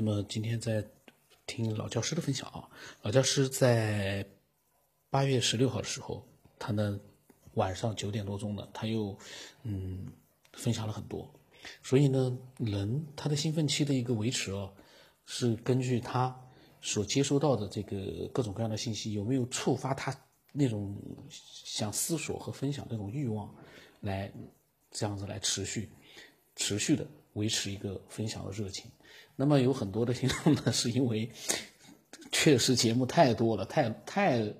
那么今天在听老教师的分享啊，老教师在八月十六号的时候，他呢晚上九点多钟呢，他又嗯分享了很多。所以呢，人他的兴奋期的一个维持啊，是根据他所接收到的这个各种各样的信息有没有触发他那种想思索和分享这种欲望，来这样子来持续持续的维持一个分享的热情。那么有很多的听众呢，是因为确实节目太多了，太太，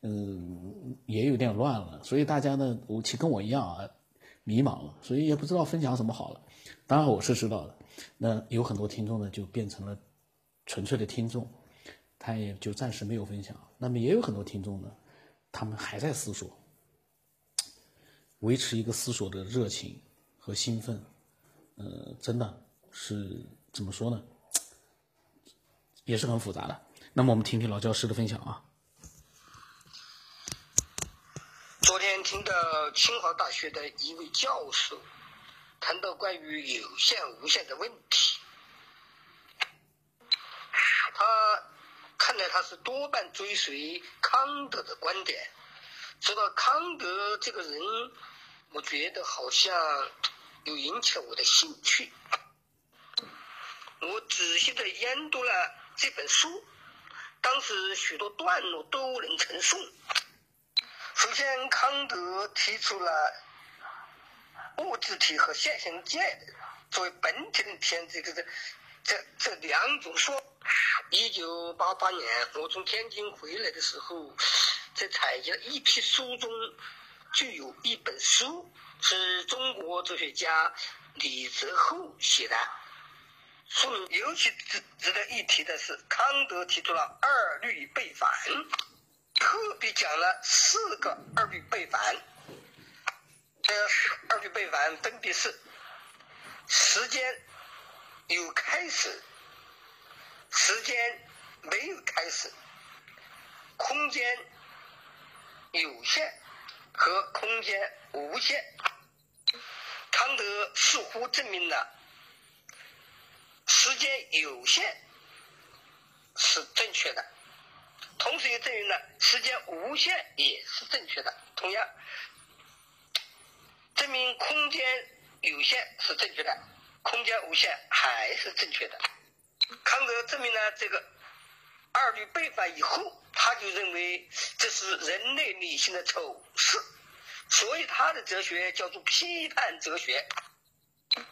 嗯，也有点乱了，所以大家呢，其跟我一样啊，迷茫了，所以也不知道分享什么好了。当然我是知道的，那有很多听众呢，就变成了纯粹的听众，他也就暂时没有分享。那么也有很多听众呢，他们还在思索，维持一个思索的热情和兴奋，呃，真的是。怎么说呢？也是很复杂的。那么我们听听老教师的分享啊。昨天听到清华大学的一位教授谈到关于有限无限的问题，他看来他是多半追随康德的观点。说到康德这个人，我觉得好像有引起我的兴趣。我仔细的研读了这本书，当时许多段落都能成诵。首先，康德提出了物质体和现象界作为本体的天，这个这这这两种说。一九八八年，我从天津回来的时候，在采集了一批书中，就有一本书是中国哲学家李泽厚写的。是尤其值值得一提的是，康德提出了二律背反，特别讲了四个二律背反。这四二律背反分别是：时间有开始，时间没有开始，空间有限和空间无限。康德似乎证明了。时间有限是正确的，同时也证明了时间无限也是正确的。同样，证明空间有限是正确的，空间无限还是正确的。康德证明了这个二律背反以后，他就认为这是人类理性的丑事，所以他的哲学叫做批判哲学。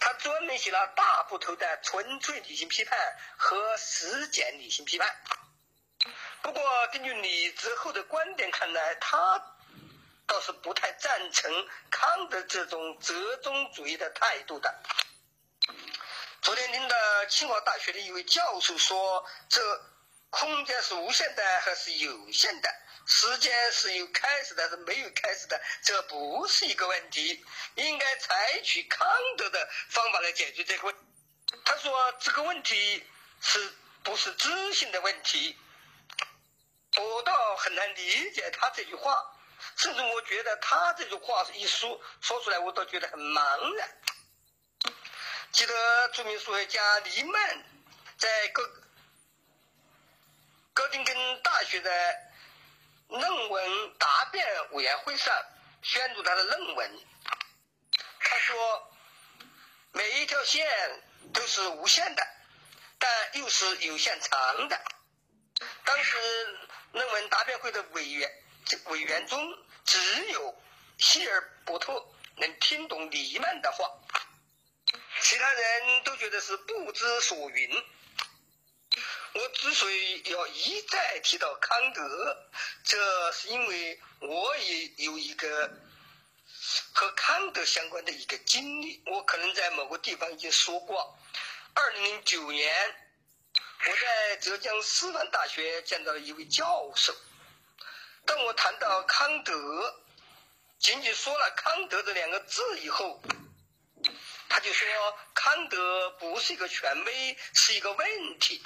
他专门写了大部头的纯粹理性批判和实践理性批判。不过，根据李泽厚的观点看来，他倒是不太赞成康德这种折中主义的态度的。昨天听到清华大学的一位教授说，这空间是无限的还是有限的？时间是有开始的还是没有开始的？这不是一个问题，应该采取康德的方法来解决这个问。他说这个问题是不是知性的问题？我倒很难理解他这句话，甚至我觉得他这句话一说说出来，我都觉得很茫然。记得著名数学家黎曼在哥哥廷根大学的。论文答辩委员会上宣读他的论文，他说：“每一条线都是无限的，但又是有限长的。”当时论文答辩会的委员委员中，只有希尔伯特能听懂黎曼的话，其他人都觉得是不知所云。我之所以要一再提到康德，这是因为我也有一个和康德相关的一个经历。我可能在某个地方已经说过。二零零九年，我在浙江师范大学见到了一位教授。当我谈到康德，仅仅说了康德这两个字以后，他就说康德不是一个权威，是一个问题。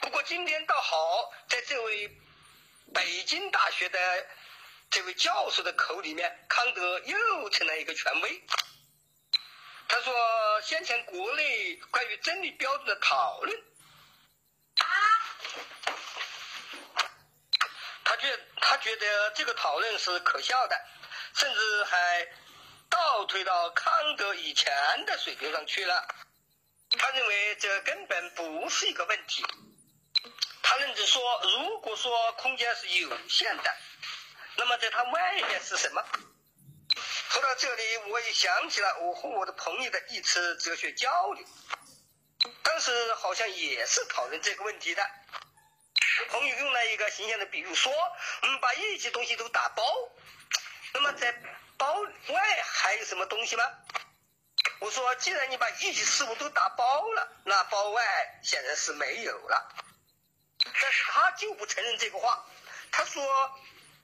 不过今天倒好，在这位北京大学的这位教授的口里面，康德又成了一个权威。他说先前国内关于真理标准的讨论，他觉他觉得这个讨论是可笑的，甚至还倒退到康德以前的水平上去了，他认为这根本不是一个问题。他认知说，如果说空间是有限的，那么在它外面是什么？说到这里，我也想起了我和我的朋友的一次哲学交流，当时好像也是讨论这个问题的。朋友用了一个形象的比喻说：“我们把一切东西都打包，那么在包外还有什么东西吗？”我说：“既然你把一切事物都打包了，那包外显然是没有了。”但是他就不承认这个话，他说：“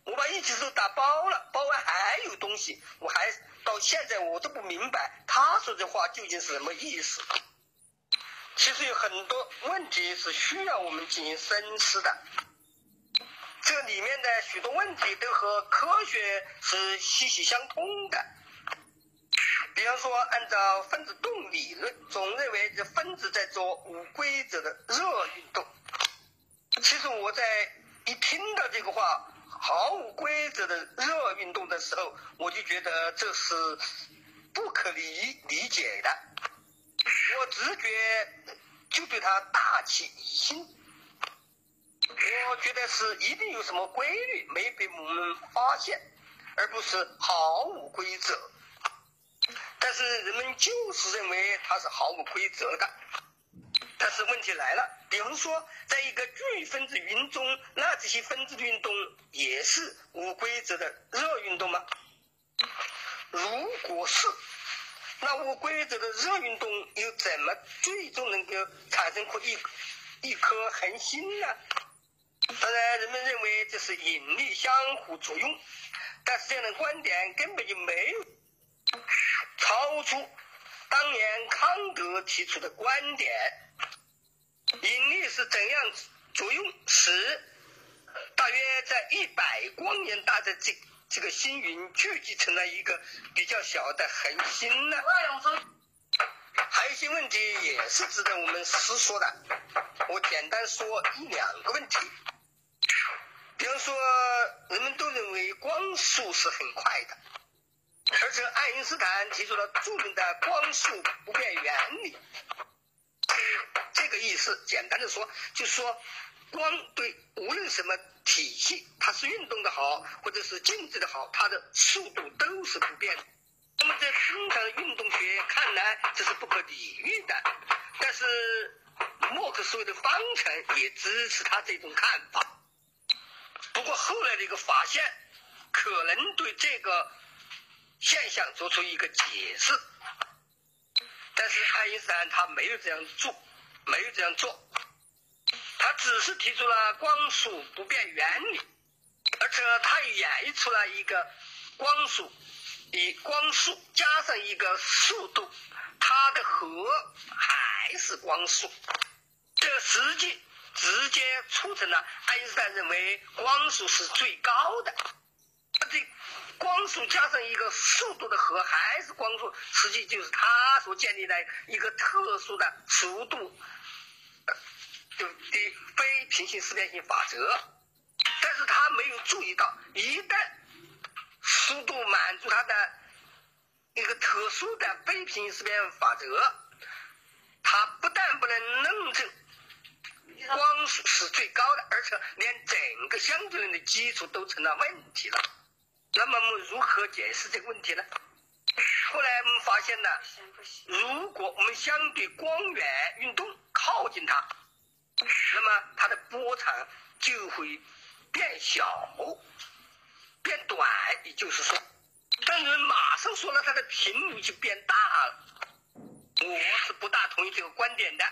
我把一切都打包了，包外还有东西，我还到现在我都不明白他说这话究竟是什么意思。”其实有很多问题是需要我们进行深思的，这里面的许多问题都和科学是息息相通的。比方说，按照分子动理论，总认为这分子在做无规则的热运动。其实我在一听到这个话“毫无规则的热运动”的时候，我就觉得这是不可理理解的。我直觉就对他大起疑心，我觉得是一定有什么规律没被我们发现，而不是毫无规则。但是人们就是认为它是毫无规则的。但是问题来了，比方说，在一个巨分子云中，那这些分子的运动也是无规则的热运动吗？如果是。那无规则的热运动又怎么最终能够产生出一一颗恒星呢？当然，人们认为这是引力相互作用，但是这样的观点根本就没有超出当年康德提出的观点。引力是怎样作用，使大约在一百光年大的这？这个星云聚集成了一个比较小的恒星呢。还有一些问题也是值得我们思索的。我简单说一两个问题。比方说，人们都认为光速是很快的，而且爱因斯坦提出了著名的光速不变原理。这个意思，简单的说，就是说。光对无论什么体系，它是运动的好，或者是静止的好，它的速度都是不变的。那么在通常运动学看来，这是不可理喻的。但是莫克所谓的方程也支持他这种看法。不过后来的一个发现，可能对这个现象做出一个解释。但是爱因斯坦他没有这样做，没有这样做。他只是提出了光速不变原理，而且他演绎出了一个光速，以光速加上一个速度，它的和还是光速。这实际直接促成了爱因斯坦认为光速是最高的。这光速加上一个速度的和还是光速，实际就是他所建立的一个特殊的速度。就的非平行四边形法则，但是他没有注意到，一旦速度满足他的一个特殊的非平行四边法则，他不但不能论证光速是最高的，而且连整个相对论的基础都成了问题了。那么我们如何解释这个问题呢？后来我们发现呢，如果我们相对光源运动靠近它。那么它的波长就会变小、变短，也就是说，但是马上说了它的频率就变大了。我是不大同意这个观点的。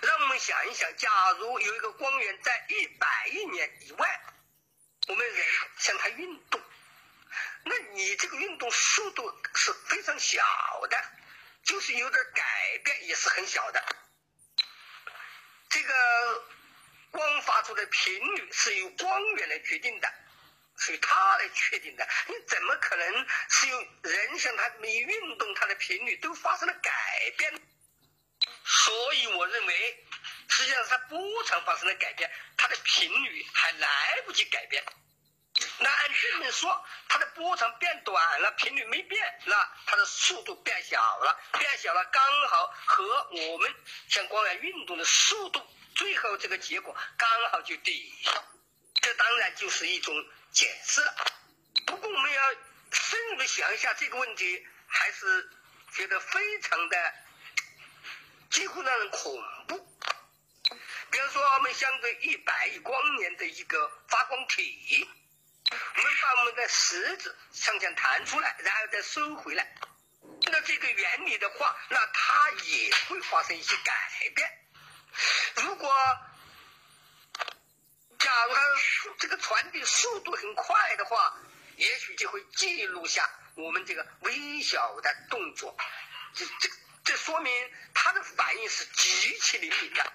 让我们想一想，假如有一个光源在一百亿年以外，我们人向它运动，那你这个运动速度是非常小的，就是有点改变也是很小的。这个光发出的频率是由光源来决定的，是由它来确定的。你怎么可能是由人像它每运动，它的频率都发生了改变？所以我认为，实际上它波长发生了改变，它的频率还来不及改变。那按这么说，它的波长变短了，频率没变，那它的速度变小了，变小了，刚好和我们像光源运动的速度，最后这个结果刚好就抵消。这当然就是一种解释了。不过我们要深入的想一下这个问题，还是觉得非常的几乎让人恐怖。比如说，我们相对一百亿光年的一个发光体。我们把我们的食指向前弹出来，然后再收回来。那这个原理的话，那它也会发生一些改变。如果假如它这个传递速度很快的话，也许就会记录下我们这个微小的动作。这这这说明它的反应是极其灵敏的。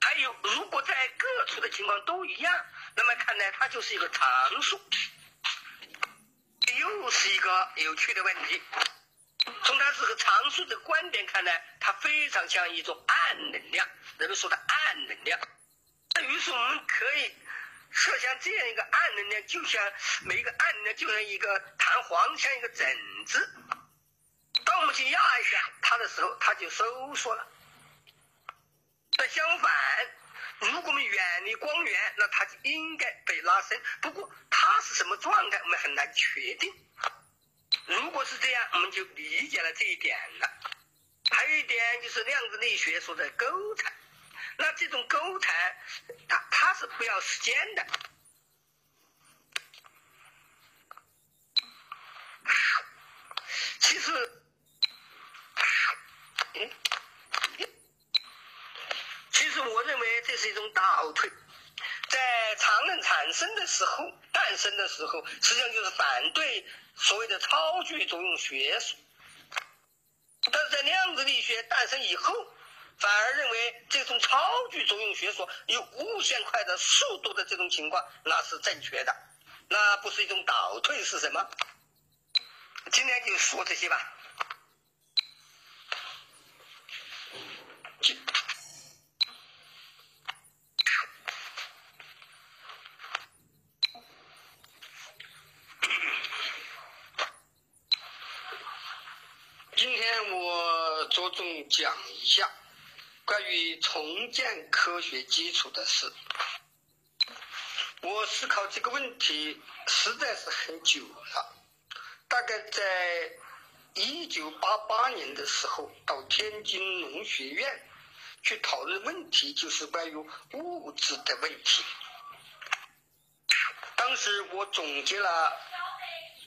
还有，如果在各处的情况都一样。那么看来它就是一个常数，又是一个有趣的问题。从它是个常数的观点看来，它非常像一种暗能量，人们说的暗能量。那于是我们可以设想这样一个暗能量，就像每一个暗能量就像一个弹簧，像一个枕子。当我们去压一下它的时候，它就收缩了。那相反。如果我们远离光源，那它就应该被拉伸。不过它是什么状态，我们很难确定。如果是这样，我们就理解了这一点了。还有一点就是量子力学说的纠缠，那这种纠缠，它它是不要时间的。其实，嗯。其实我认为这是一种倒退，在常人产生的时候、诞生的时候，实际上就是反对所谓的超距作用学说；但是在量子力学诞生以后，反而认为这种超距作用学说有无限快的速度的这种情况，那是正确的，那不是一种倒退是什么？今天就说这些吧。着重讲一下关于重建科学基础的事。我思考这个问题实在是很久了，大概在一九八八年的时候，到天津农学院去讨论问题，就是关于物质的问题。当时我总结了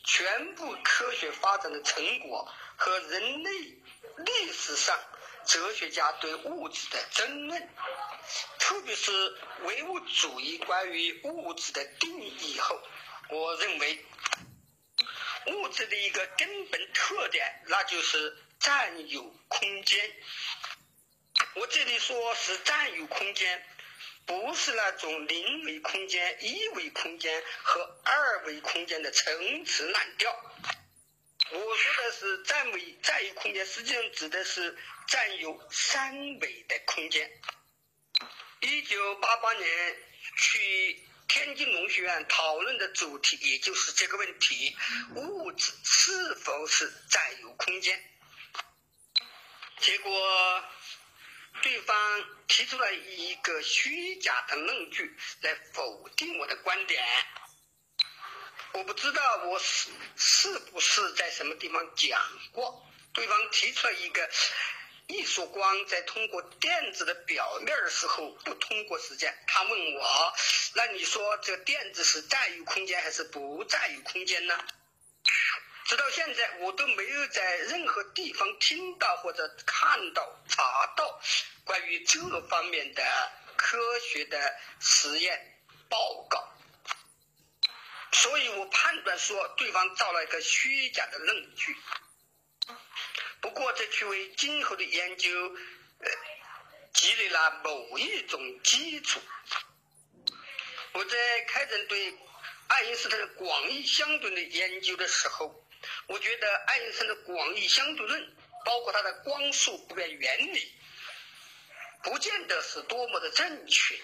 全部科学发展的成果和人类。历史上，哲学家对物质的争论，特别是唯物主义关于物质的定义后，我认为，物质的一个根本特点，那就是占有空间。我这里说是占有空间，不是那种零维空间、一维空间和二维空间的陈词滥调。我说的是占为占有空间，实际上指的是占有三维的空间。一九八八年去天津农学院讨论的主题，也就是这个问题：物质是否是占有空间？结果，对方提出了一个虚假的论据来否定我的观点。我不知道我是是不是在什么地方讲过。对方提出了一个一束光在通过电子的表面的时候不通过时间。他问我：“那你说这电子是占有空间还是不占有空间呢？”直到现在，我都没有在任何地方听到或者看到、查到关于这方面的科学的实验报告。所以我判断说，对方造了一个虚假的论据。不过，这却为今后的研究呃积累了某一种基础。我在开展对爱因斯坦的广义相对论的研究的时候，我觉得爱因斯坦的广义相对论，包括他的光速不变原理，不见得是多么的正确。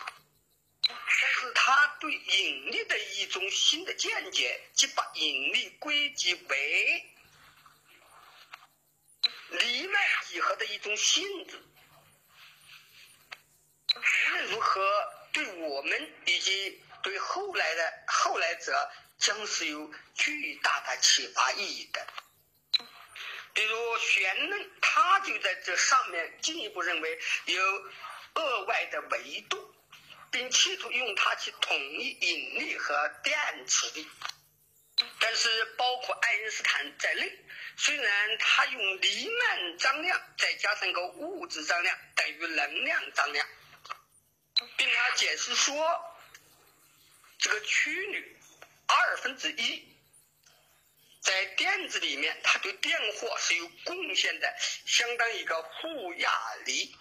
他对引力的一种新的见解，即把引力归结为黎曼几何的一种性质。无论如何，对我们以及对后来的后来者，将是有巨大的启发意义的。比如弦论，他就在这上面进一步认为有额外的维度。并企图用它去统一引力和电磁力，但是包括爱因斯坦在内，虽然他用黎曼张量再加上个物质张量等于能量张量，并他解释说，这个曲率二分之一，在电子里面，它对电荷是有贡献的，相当于一个负压力。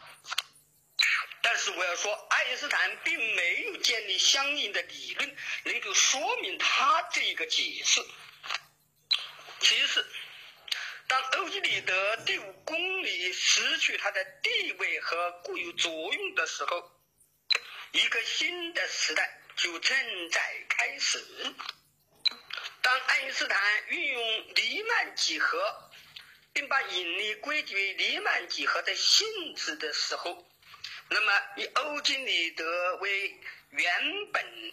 但是我要说，爱因斯坦并没有建立相应的理论，能够说明他这一个解释。其次，当欧几里得第五公理失去它的地位和固有作用的时候，一个新的时代就正在开始。当爱因斯坦运用黎曼几何，并把引力归结为黎曼几何的性质的时候，那么，以欧几里得为原本，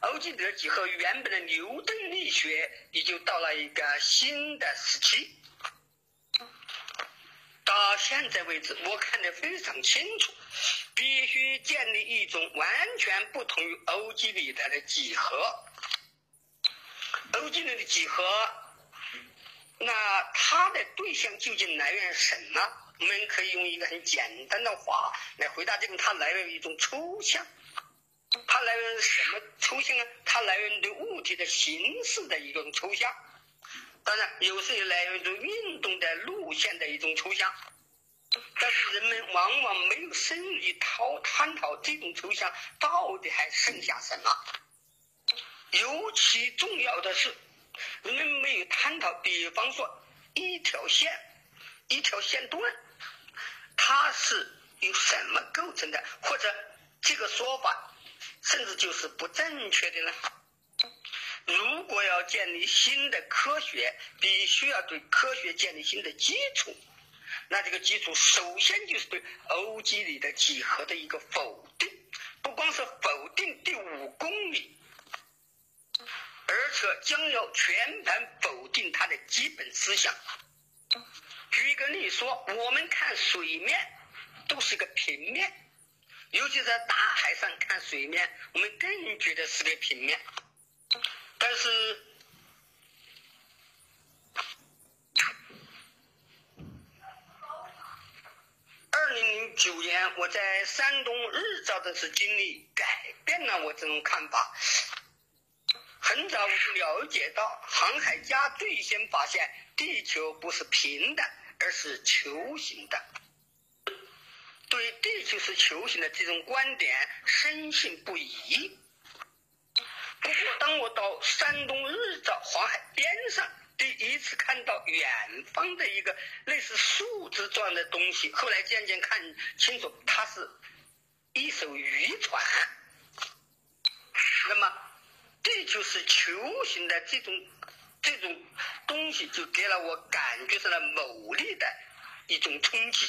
欧几里得几何原本的牛顿力学也就到了一个新的时期。到现在为止，我看得非常清楚，必须建立一种完全不同于欧几里得的几何。欧几里得几何，那它的对象究竟来源什么？我们可以用一个很简单的话来回答这个，它来源于一种抽象，它来源于什么抽象呢？它来源于对物体的形式的一种抽象，当然有时也来源于运动的路线的一种抽象，但是人们往往没有深入去讨探讨这种抽象到底还剩下什么。尤其重要的是，人们没有探讨，比方说一条线，一条线段。它是由什么构成的？或者这个说法甚至就是不正确的呢？如果要建立新的科学，必须要对科学建立新的基础。那这个基础首先就是对欧几里得几何的一个否定，不光是否定第五公理，而且将要全盘否定它的基本思想。举一个例说，我们看水面都是个平面，尤其在大海上看水面，我们更觉得是个平面。但是，二零零九年我在山东日照的时候经历改变了我这种看法。很早我就了解到，航海家最先发现地球不是平的。而是球形的，对地球是球形的这种观点深信不疑。不过，当我到山东日照黄海边上，第一次看到远方的一个类似树枝状的东西，后来渐渐看清楚，它是一艘渔船。那么，这就是球形的这种。这种东西就给了我感觉上了某力的一种冲击。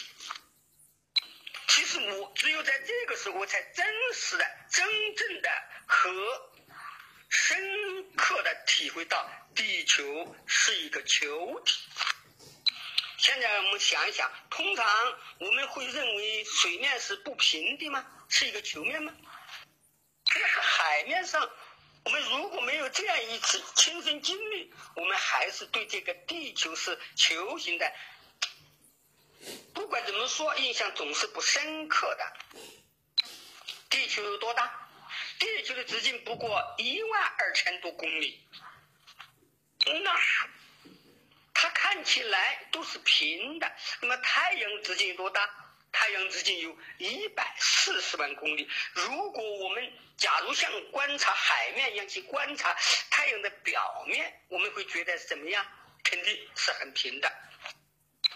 其实我只有在这个时候，才真实的、真正的和深刻的体会到地球是一个球体。现在我们想一想，通常我们会认为水面是不平的吗？是一个球面吗？这个海面上。我们如果没有这样一次亲身经历，我们还是对这个地球是球形的，不管怎么说，印象总是不深刻的。地球有多大？地球的直径不过一万二千多公里，那它看起来都是平的。那么太阳直径有多大？太阳直径有一百四十万公里。如果我们假如像观察海面一样去观察太阳的表面，我们会觉得怎么样？肯定是很平的。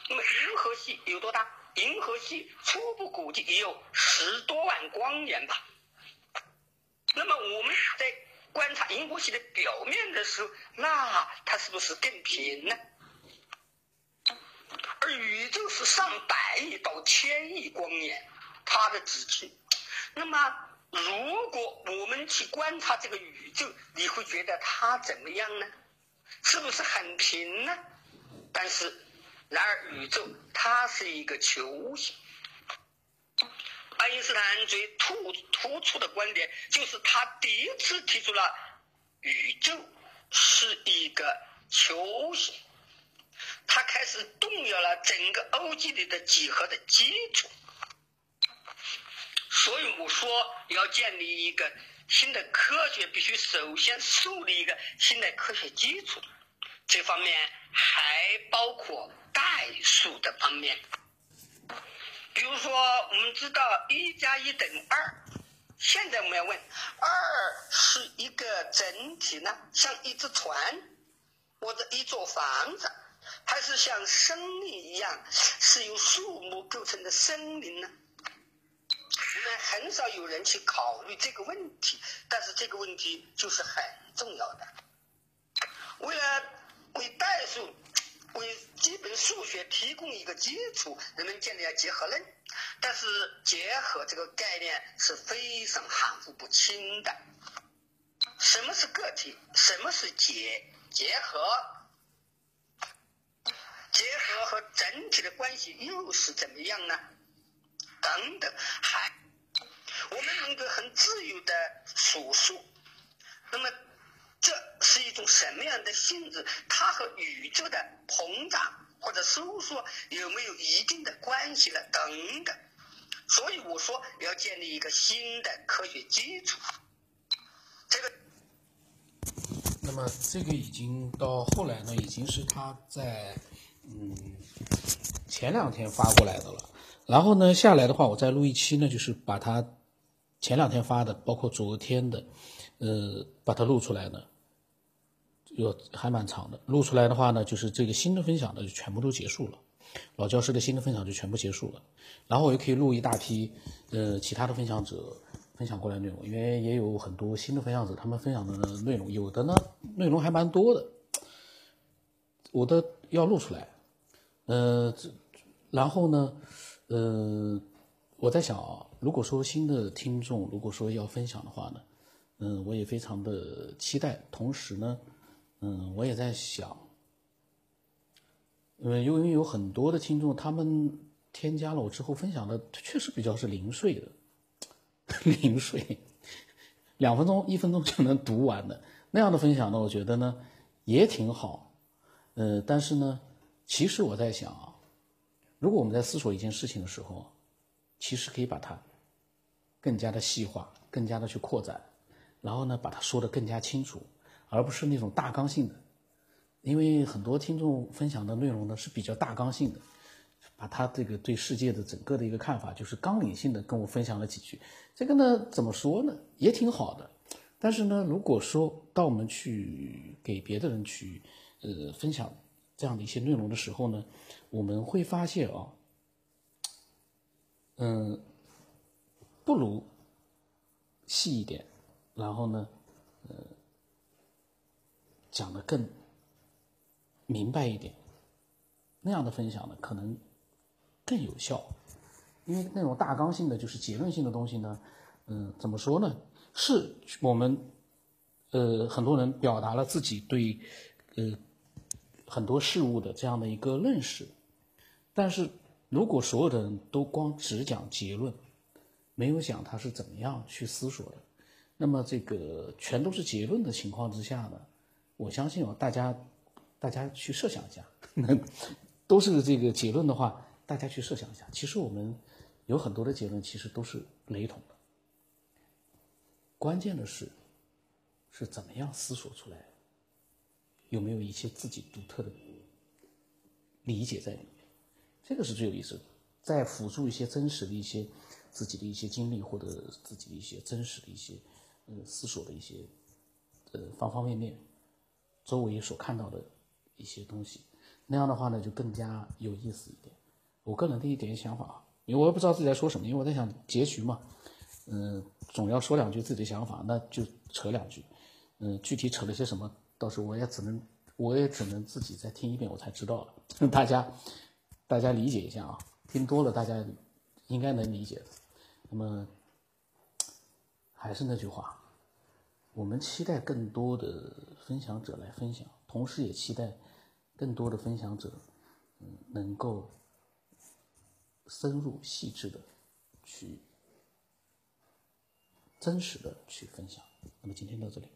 那么银河系有多大？银河系初步估计也有十多万光年吧。那么我们在观察银河系的表面的时候，那它是不是更平呢？而宇宙是上百亿到千亿光年，它的直径。那么，如果我们去观察这个宇宙，你会觉得它怎么样呢？是不是很平呢？但是，然而宇宙它是一个球形。爱因斯坦最突突出的观点就是他第一次提出了宇宙是一个球形。他开始动摇了整个欧几里得几何的基础，所以我说要建立一个新的科学，必须首先树立一个新的科学基础。这方面还包括代数的方面，比如说我们知道一加一等于二，现在我们要问，二是一个整体呢，像一只船或者一座房子。还是像生命一样是由树木构成的森林呢？我们很少有人去考虑这个问题，但是这个问题就是很重要的。为了为代数、为基本数学提供一个基础，人们建立了结合论。但是结合这个概念是非常含糊不清的。什么是个体？什么是结结合？和整体的关系又是怎么样呢？等等，还我们能够很自由的数数，那么这是一种什么样的性质？它和宇宙的膨胀或者收缩有没有一定的关系呢？等等，所以我说要建立一个新的科学基础。这个，那么这个已经到后来呢，已经是他在。嗯，前两天发过来的了，然后呢，下来的话，我再录一期呢，就是把它前两天发的，包括昨天的，呃，把它录出来呢，有还蛮长的。录出来的话呢，就是这个新的分享呢，就全部都结束了，老教师的新的分享就全部结束了。然后我又可以录一大批，呃，其他的分享者分享过来内容，因为也有很多新的分享者，他们分享的内容，有的呢内容还蛮多的，我的要录出来。呃，这然后呢，呃，我在想啊，如果说新的听众如果说要分享的话呢，嗯，我也非常的期待。同时呢，嗯，我也在想，因为因为有很多的听众，他们添加了我之后分享的确实比较是零碎的，零碎，两分钟、一分钟就能读完的那样的分享呢，我觉得呢也挺好，呃，但是呢。其实我在想啊，如果我们在思索一件事情的时候，其实可以把它更加的细化，更加的去扩展，然后呢，把它说的更加清楚，而不是那种大纲性的。因为很多听众分享的内容呢是比较大纲性的，把他这个对世界的整个的一个看法，就是纲领性的跟我分享了几句。这个呢，怎么说呢，也挺好的。但是呢，如果说当我们去给别的人去呃分享。这样的一些内容的时候呢，我们会发现啊，嗯，不如细一点，然后呢，呃，讲的更明白一点，那样的分享呢，可能更有效。因为那种大纲性的，就是结论性的东西呢，嗯，怎么说呢？是我们呃很多人表达了自己对呃。很多事物的这样的一个认识，但是如果所有的人都光只讲结论，没有讲他是怎么样去思索的，那么这个全都是结论的情况之下呢，我相信啊，大家大家去设想一下，都是这个结论的话，大家去设想一下，其实我们有很多的结论其实都是雷同的，关键的是是怎么样思索出来的。有没有一些自己独特的理解在里面？这个是最有意思的。再辅助一些真实的一些自己的一些经历，或者自己的一些真实的一些呃思索的一些呃方方面面，周围所看到的一些东西，那样的话呢就更加有意思一点。我个人的一点想法啊，因为我也不知道自己在说什么，因为我在想结局嘛。嗯，总要说两句自己的想法，那就扯两句。嗯，具体扯了些什么，到时候我也只能，我也只能自己再听一遍，我才知道了。大家，大家理解一下啊，听多了大家应该能理解的。那么，还是那句话，我们期待更多的分享者来分享，同时也期待更多的分享者，嗯，能够深入细致的去。真实的去分享。那么今天到这里。